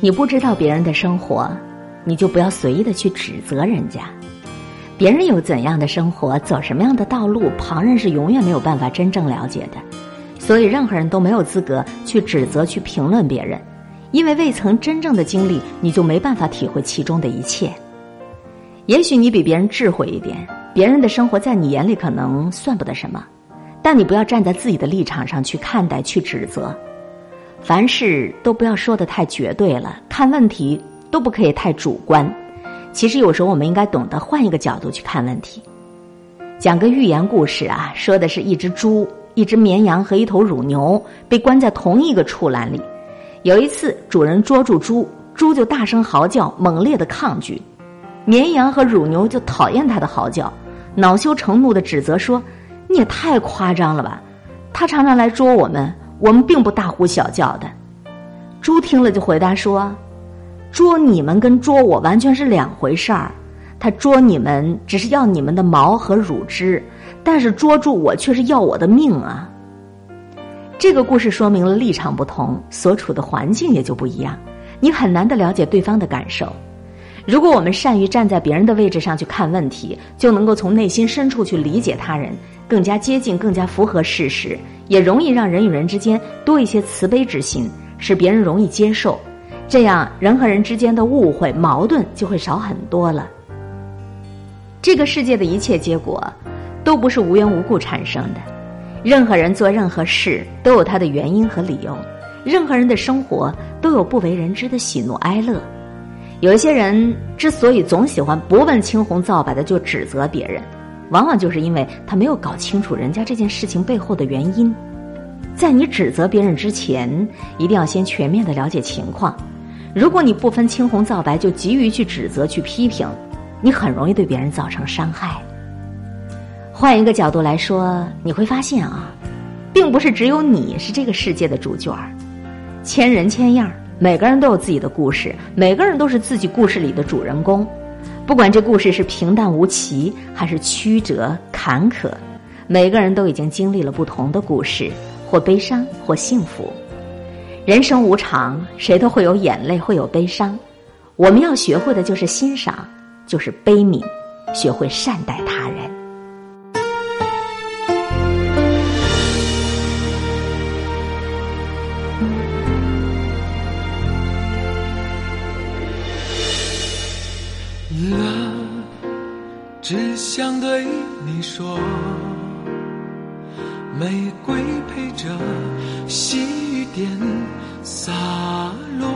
你不知道别人的生活，你就不要随意的去指责人家。别人有怎样的生活，走什么样的道路，旁人是永远没有办法真正了解的。所以，任何人都没有资格去指责、去评论别人，因为未曾真正的经历，你就没办法体会其中的一切。也许你比别人智慧一点，别人的生活在你眼里可能算不得什么，但你不要站在自己的立场上去看待、去指责。凡事都不要说的太绝对了，看问题都不可以太主观。其实有时候我们应该懂得换一个角度去看问题。讲个寓言故事啊，说的是一只猪、一只绵羊和一头乳牛被关在同一个畜栏里。有一次，主人捉住猪，猪就大声嚎叫，猛烈的抗拒。绵羊和乳牛就讨厌它的嚎叫，恼羞成怒的指责说：“你也太夸张了吧！他常常来捉我们。”我们并不大呼小叫的，猪听了就回答说：“捉你们跟捉我完全是两回事儿。他捉你们只是要你们的毛和乳汁，但是捉住我却是要我的命啊。”这个故事说明了立场不同，所处的环境也就不一样，你很难的了解对方的感受。如果我们善于站在别人的位置上去看问题，就能够从内心深处去理解他人。更加接近，更加符合事实，也容易让人与人之间多一些慈悲之心，使别人容易接受。这样，人和人之间的误会、矛盾就会少很多了。这个世界的一切结果，都不是无缘无故产生的。任何人做任何事都有他的原因和理由，任何人的生活都有不为人知的喜怒哀乐。有一些人之所以总喜欢不问青红皂白的就指责别人。往往就是因为他没有搞清楚人家这件事情背后的原因，在你指责别人之前，一定要先全面的了解情况。如果你不分青红皂白就急于去指责、去批评，你很容易对别人造成伤害。换一个角度来说，你会发现啊，并不是只有你是这个世界的主角儿，千人千样，每个人都有自己的故事，每个人都是自己故事里的主人公。不管这故事是平淡无奇还是曲折坎坷，每个人都已经经历了不同的故事，或悲伤，或幸福。人生无常，谁都会有眼泪，会有悲伤。我们要学会的就是欣赏，就是悲悯，学会善待他人。想对你说，玫瑰陪着细雨点洒落，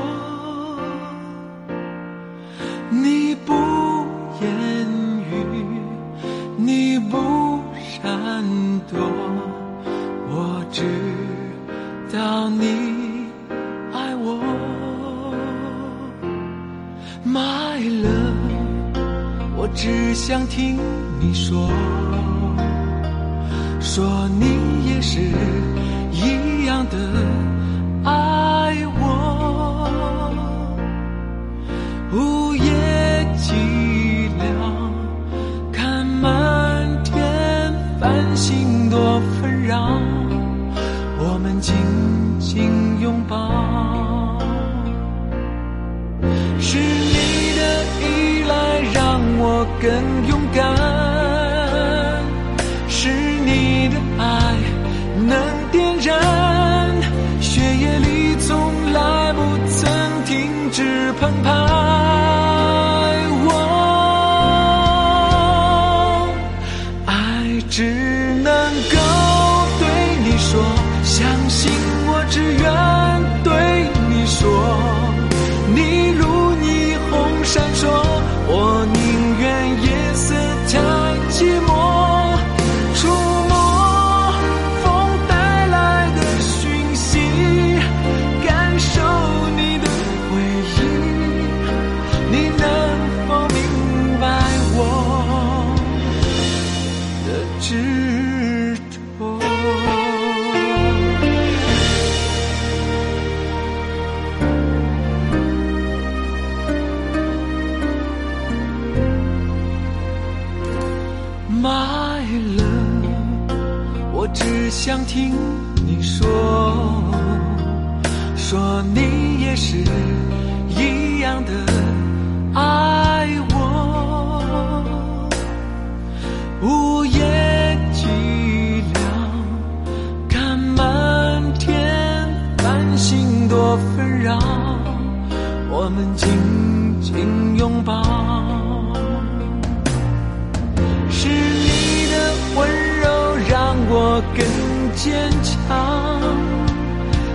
坚强，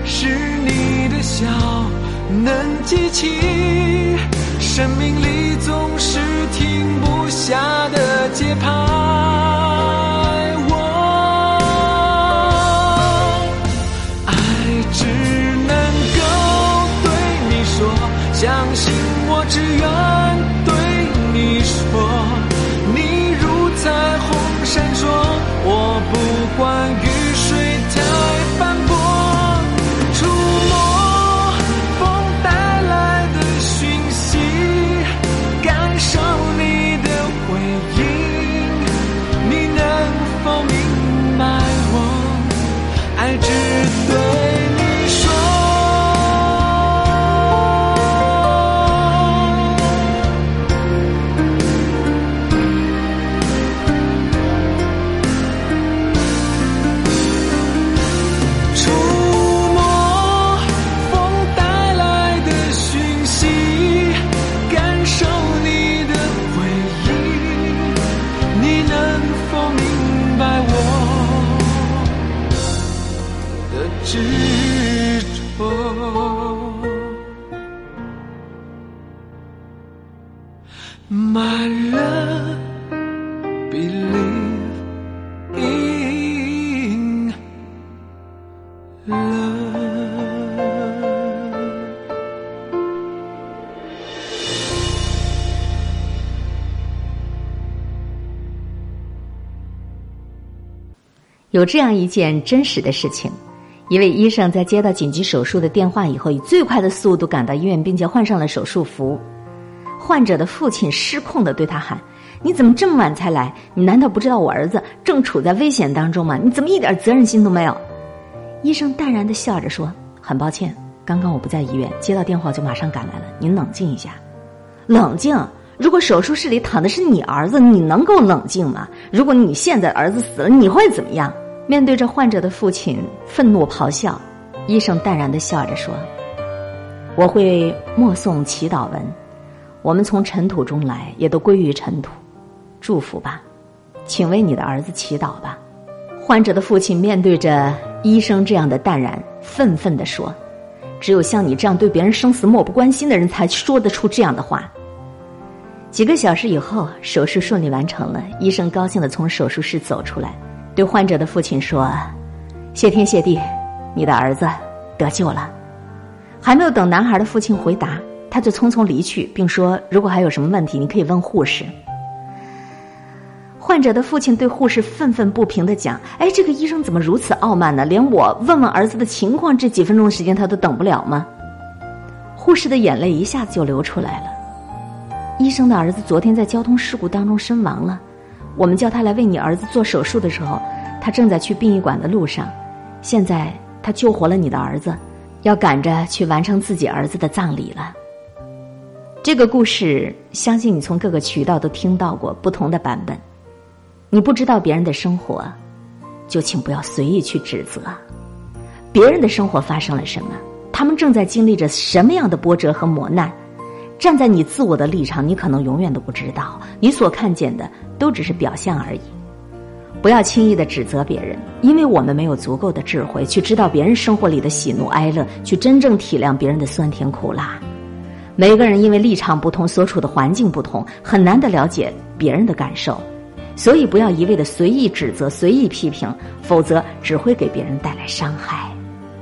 是你的笑能激起生命里总是停不下的节拍。有这样一件真实的事情：一位医生在接到紧急手术的电话以后，以最快的速度赶到医院，并且换上了手术服。患者的父亲失控的对他喊：“你怎么这么晚才来？你难道不知道我儿子正处在危险当中吗？你怎么一点责任心都没有？”医生淡然的笑着说：“很抱歉，刚刚我不在医院，接到电话就马上赶来了。您冷静一下，冷静。如果手术室里躺的是你儿子，你能够冷静吗？如果你现在儿子死了，你会怎么样？”面对着患者的父亲愤怒咆哮，医生淡然的笑着说：“我会默诵祈祷文。我们从尘土中来，也都归于尘土。祝福吧，请为你的儿子祈祷吧。”患者的父亲面对着医生这样的淡然，愤愤的说：“只有像你这样对别人生死漠不关心的人，才说得出这样的话。”几个小时以后，手术顺利完成了，医生高兴的从手术室走出来。对患者的父亲说：“谢天谢地，你的儿子得救了。”还没有等男孩的父亲回答，他就匆匆离去，并说：“如果还有什么问题，你可以问护士。”患者的父亲对护士愤愤不平的讲：“哎，这个医生怎么如此傲慢呢？连我问问儿子的情况这几分钟的时间他都等不了吗？”护士的眼泪一下子就流出来了。医生的儿子昨天在交通事故当中身亡了。我们叫他来为你儿子做手术的时候，他正在去殡仪馆的路上。现在他救活了你的儿子，要赶着去完成自己儿子的葬礼了。这个故事，相信你从各个渠道都听到过不同的版本。你不知道别人的生活，就请不要随意去指责。别人的生活发生了什么？他们正在经历着什么样的波折和磨难？站在你自我的立场，你可能永远都不知道，你所看见的都只是表象而已。不要轻易的指责别人，因为我们没有足够的智慧去知道别人生活里的喜怒哀乐，去真正体谅别人的酸甜苦辣。每个人因为立场不同，所处的环境不同，很难的了解别人的感受。所以，不要一味的随意指责、随意批评，否则只会给别人带来伤害。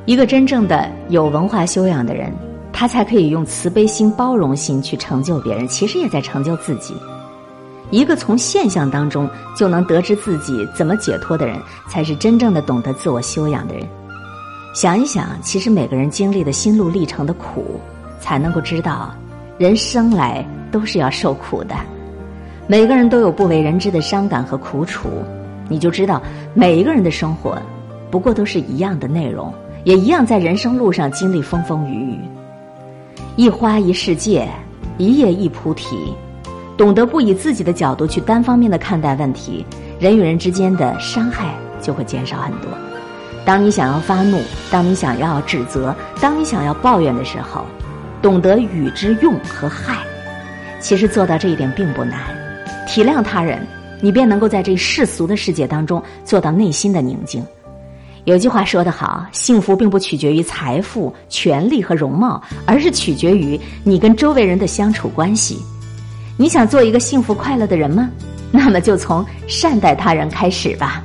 一个真正的有文化修养的人。他才可以用慈悲心、包容心去成就别人，其实也在成就自己。一个从现象当中就能得知自己怎么解脱的人，才是真正的懂得自我修养的人。想一想，其实每个人经历的心路历程的苦，才能够知道，人生来都是要受苦的。每个人都有不为人知的伤感和苦楚，你就知道，每一个人的生活，不过都是一样的内容，也一样在人生路上经历风风雨雨。一花一世界，一叶一菩提。懂得不以自己的角度去单方面的看待问题，人与人之间的伤害就会减少很多。当你想要发怒，当你想要指责，当你想要抱怨的时候，懂得与之用和害。其实做到这一点并不难，体谅他人，你便能够在这世俗的世界当中做到内心的宁静。有句话说得好，幸福并不取决于财富、权力和容貌，而是取决于你跟周围人的相处关系。你想做一个幸福快乐的人吗？那么就从善待他人开始吧。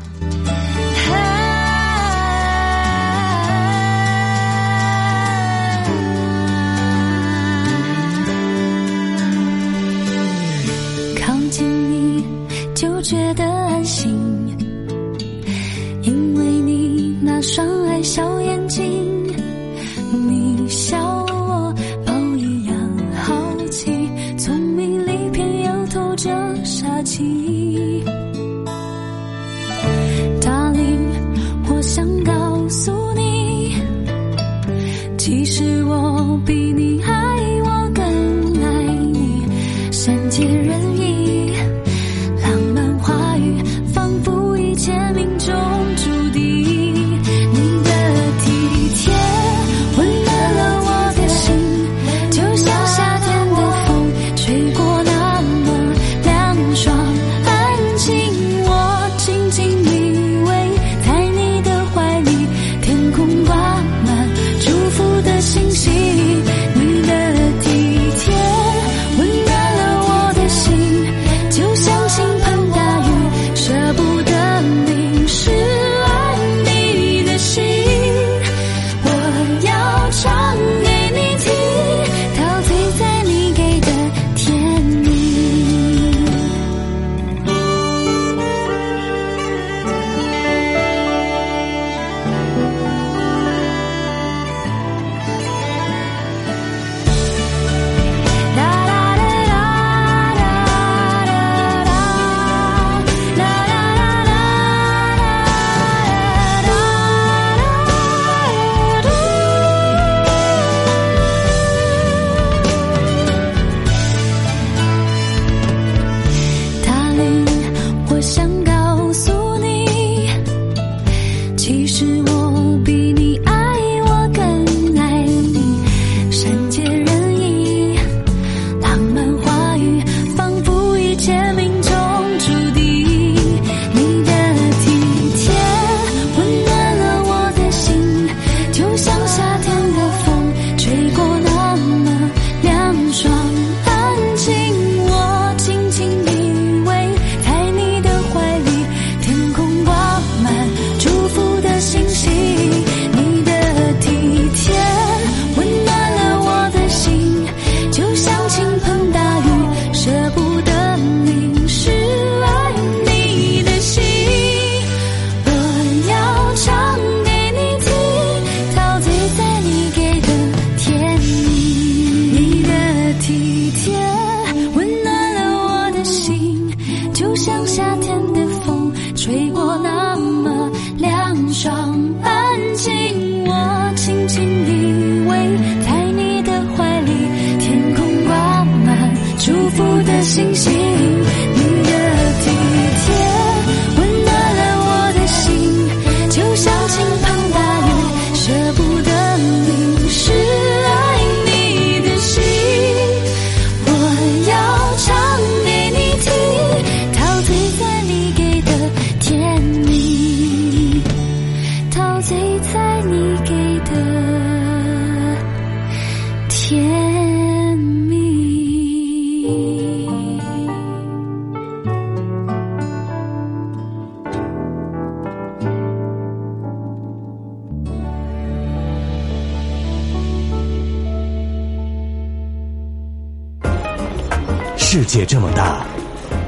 界这么大，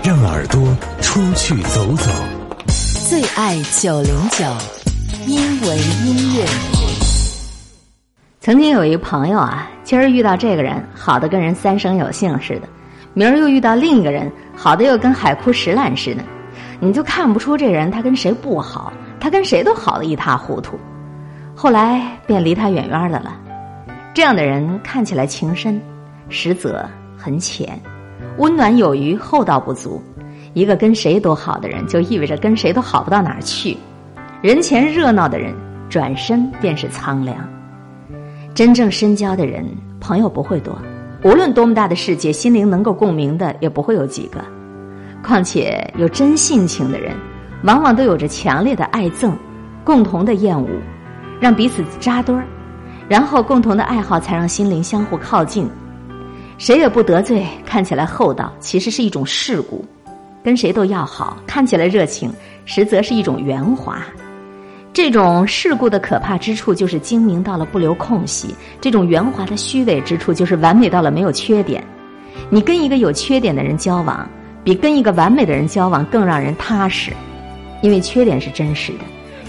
让耳朵出去走走。最爱九零九，因为音乐。曾经有一个朋友啊，今儿遇到这个人，好的跟人三生有幸似的；明儿又遇到另一个人，好的又跟海枯石烂似的。你就看不出这人他跟谁不好，他跟谁都好的一塌糊涂。后来便离他远远的了。这样的人看起来情深，实则很浅。温暖有余，厚道不足。一个跟谁都好的人，就意味着跟谁都好不到哪儿去。人前热闹的人，转身便是苍凉。真正深交的人，朋友不会多。无论多么大的世界，心灵能够共鸣的也不会有几个。况且有真性情的人，往往都有着强烈的爱憎，共同的厌恶，让彼此扎堆儿，然后共同的爱好才让心灵相互靠近。谁也不得罪，看起来厚道，其实是一种世故；跟谁都要好，看起来热情，实则是一种圆滑。这种世故的可怕之处，就是精明到了不留空隙；这种圆滑的虚伪之处，就是完美到了没有缺点。你跟一个有缺点的人交往，比跟一个完美的人交往更让人踏实，因为缺点是真实的，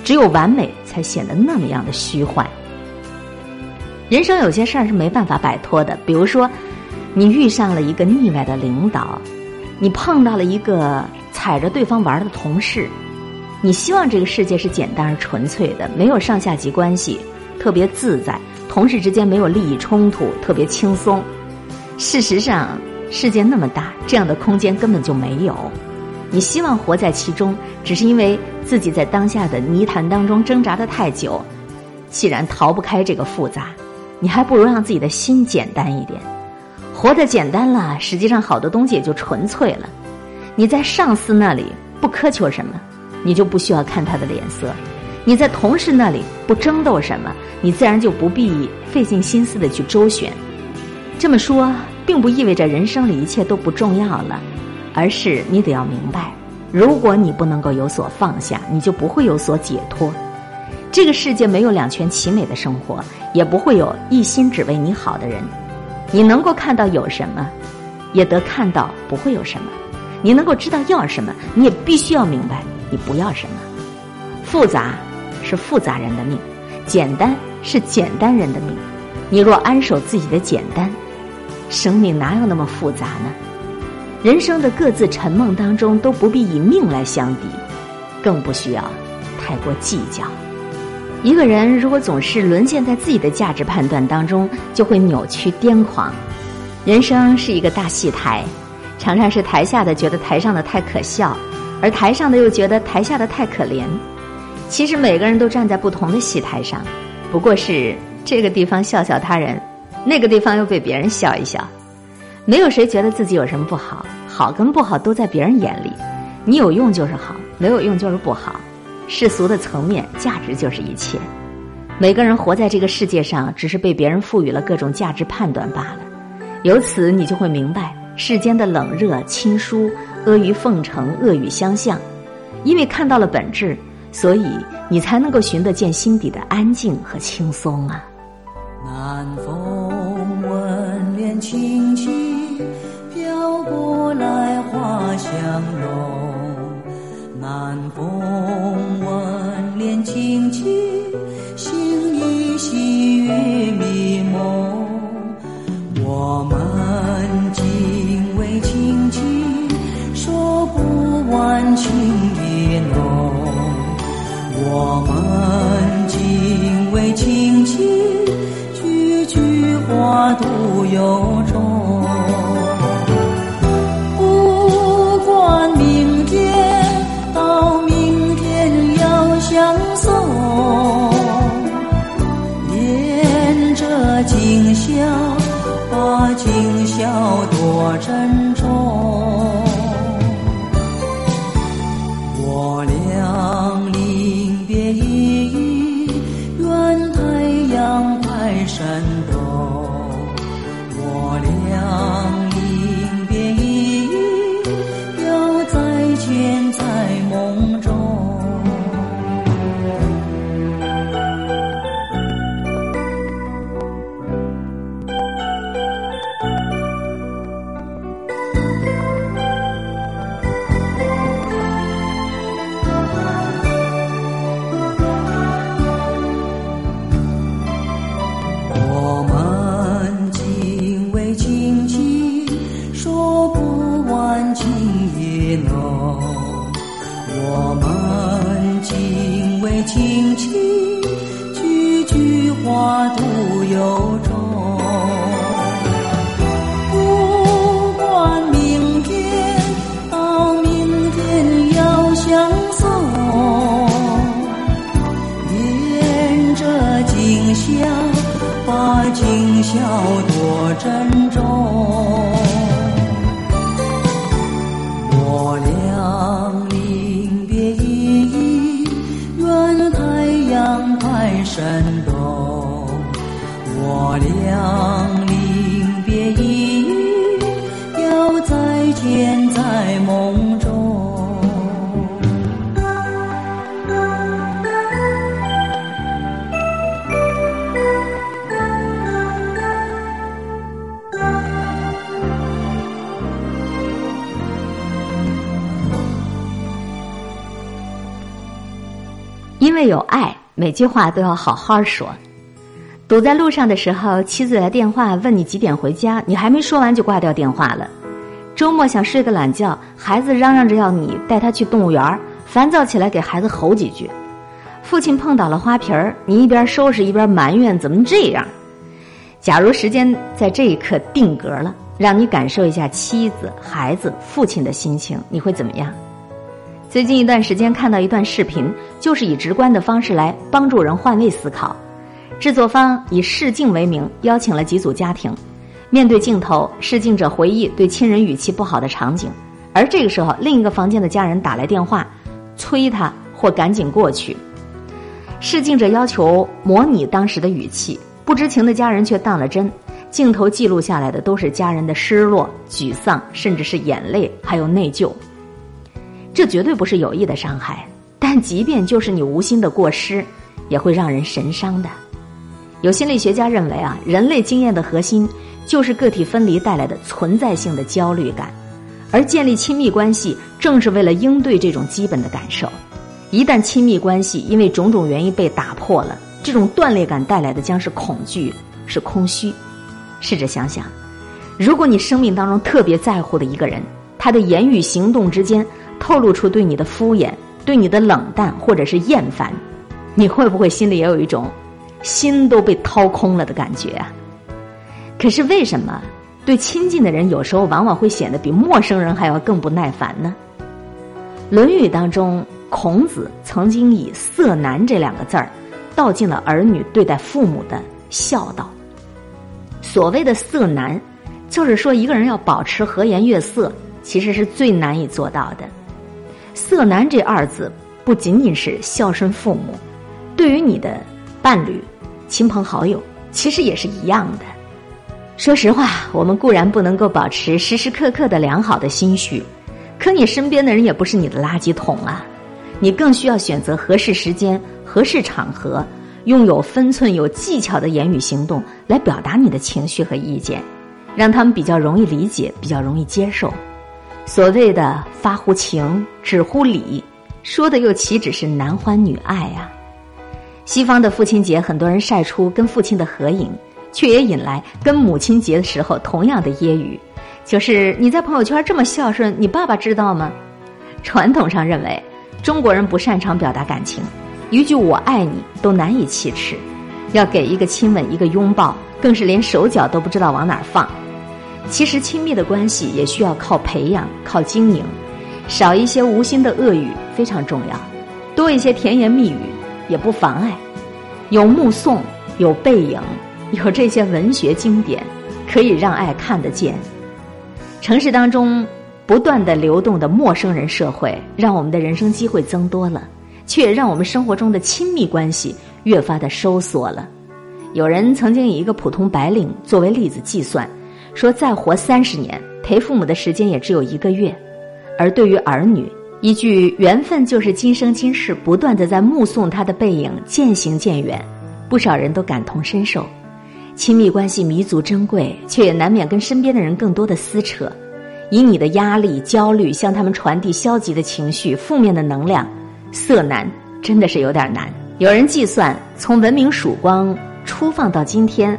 只有完美才显得那么样的虚幻。人生有些事儿是没办法摆脱的，比如说，你遇上了一个腻歪的领导，你碰到了一个踩着对方玩的同事。你希望这个世界是简单而纯粹的，没有上下级关系，特别自在；同事之间没有利益冲突，特别轻松。事实上，世界那么大，这样的空间根本就没有。你希望活在其中，只是因为自己在当下的泥潭当中挣扎的太久。既然逃不开这个复杂，你还不如让自己的心简单一点。活得简单了，实际上好多东西也就纯粹了。你在上司那里不苛求什么。你就不需要看他的脸色，你在同事那里不争斗什么，你自然就不必费尽心思的去周旋。这么说，并不意味着人生里一切都不重要了，而是你得要明白，如果你不能够有所放下，你就不会有所解脱。这个世界没有两全其美的生活，也不会有一心只为你好的人。你能够看到有什么，也得看到不会有什么。你能够知道要什么，你也必须要明白。你不要什么，复杂是复杂人的命，简单是简单人的命。你若安守自己的简单，生命哪有那么复杂呢？人生的各自沉梦当中，都不必以命来相抵，更不需要太过计较。一个人如果总是沦陷在自己的价值判断当中，就会扭曲癫狂。人生是一个大戏台，常常是台下的觉得台上的太可笑。而台上的又觉得台下的太可怜，其实每个人都站在不同的戏台上，不过是这个地方笑笑他人，那个地方又被别人笑一笑，没有谁觉得自己有什么不好，好跟不好都在别人眼里，你有用就是好，没有用就是不好，世俗的层面价值就是一切，每个人活在这个世界上，只是被别人赋予了各种价值判断罢了，由此你就会明白世间的冷热亲疏。阿谀奉承，恶语相向，因为看到了本质，所以你才能够寻得见心底的安静和轻松啊。南风吻脸轻轻飘过来，花香浓。南风轻轻，心依细雨迷蒙。我们紧偎轻轻。说不完情意浓，我们紧偎亲亲，句句话都由衷。为有爱，每句话都要好好说。堵在路上的时候，妻子来电话问你几点回家，你还没说完就挂掉电话了。周末想睡个懒觉，孩子嚷嚷着要你带他去动物园，烦躁起来给孩子吼几句。父亲碰倒了花瓶儿，你一边收拾一边埋怨怎么这样。假如时间在这一刻定格了，让你感受一下妻子、孩子、父亲的心情，你会怎么样？最近一段时间看到一段视频，就是以直观的方式来帮助人换位思考。制作方以试镜为名，邀请了几组家庭，面对镜头，试镜者回忆对亲人语气不好的场景，而这个时候，另一个房间的家人打来电话，催他或赶紧过去。试镜者要求模拟当时的语气，不知情的家人却当了真。镜头记录下来的都是家人的失落、沮丧，甚至是眼泪，还有内疚。这绝对不是有意的伤害，但即便就是你无心的过失，也会让人神伤的。有心理学家认为啊，人类经验的核心就是个体分离带来的存在性的焦虑感，而建立亲密关系正是为了应对这种基本的感受。一旦亲密关系因为种种原因被打破了，这种断裂感带来的将是恐惧，是空虚。试着想想，如果你生命当中特别在乎的一个人，他的言语行动之间透露出对你的敷衍、对你的冷淡或者是厌烦，你会不会心里也有一种心都被掏空了的感觉啊？可是为什么对亲近的人有时候往往会显得比陌生人还要更不耐烦呢？《论语》当中，孔子曾经以“色难”这两个字儿，道尽了儿女对待父母的孝道。所谓的“色难”，就是说一个人要保持和颜悦色，其实是最难以做到的。“色难”这二字，不仅仅是孝顺父母，对于你的伴侣、亲朋好友，其实也是一样的。说实话，我们固然不能够保持时时刻刻的良好的心绪，可你身边的人也不是你的垃圾桶啊！你更需要选择合适时间、合适场合。用有分寸、有技巧的言语行动来表达你的情绪和意见，让他们比较容易理解、比较容易接受。所谓的发乎情，止乎礼，说的又岂止是男欢女爱啊？西方的父亲节，很多人晒出跟父亲的合影，却也引来跟母亲节的时候同样的揶揄，就是你在朋友圈这么孝顺，你爸爸知道吗？传统上认为，中国人不擅长表达感情。一句“我爱你”都难以启齿，要给一个亲吻、一个拥抱，更是连手脚都不知道往哪儿放。其实，亲密的关系也需要靠培养、靠经营，少一些无心的恶语非常重要，多一些甜言蜜语也不妨碍。有目送，有背影，有这些文学经典，可以让爱看得见。城市当中不断的流动的陌生人社会，让我们的人生机会增多了。却让我们生活中的亲密关系越发的收缩了。有人曾经以一个普通白领作为例子计算，说再活三十年，陪父母的时间也只有一个月。而对于儿女，一句“缘分就是今生今世”，不断的在目送他的背影渐行渐远，不少人都感同身受。亲密关系弥足珍贵，却也难免跟身边的人更多的撕扯，以你的压力、焦虑向他们传递消极的情绪、负面的能量。色难真的是有点难。有人计算，从文明曙光初放到今天，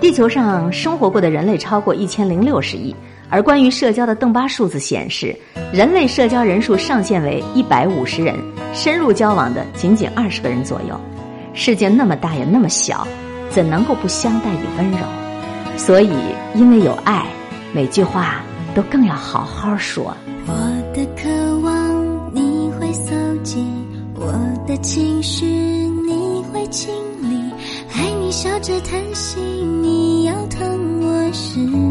地球上生活过的人类超过一千零六十亿。而关于社交的邓巴数字显示，人类社交人数上限为一百五十人，深入交往的仅仅二十个人左右。世界那么大也那么小，怎能够不相待以温柔？所以，因为有爱，每句话都更要好好说。我的渴望你会搜集，我的情绪你会清，笑着叹息，你要疼我时。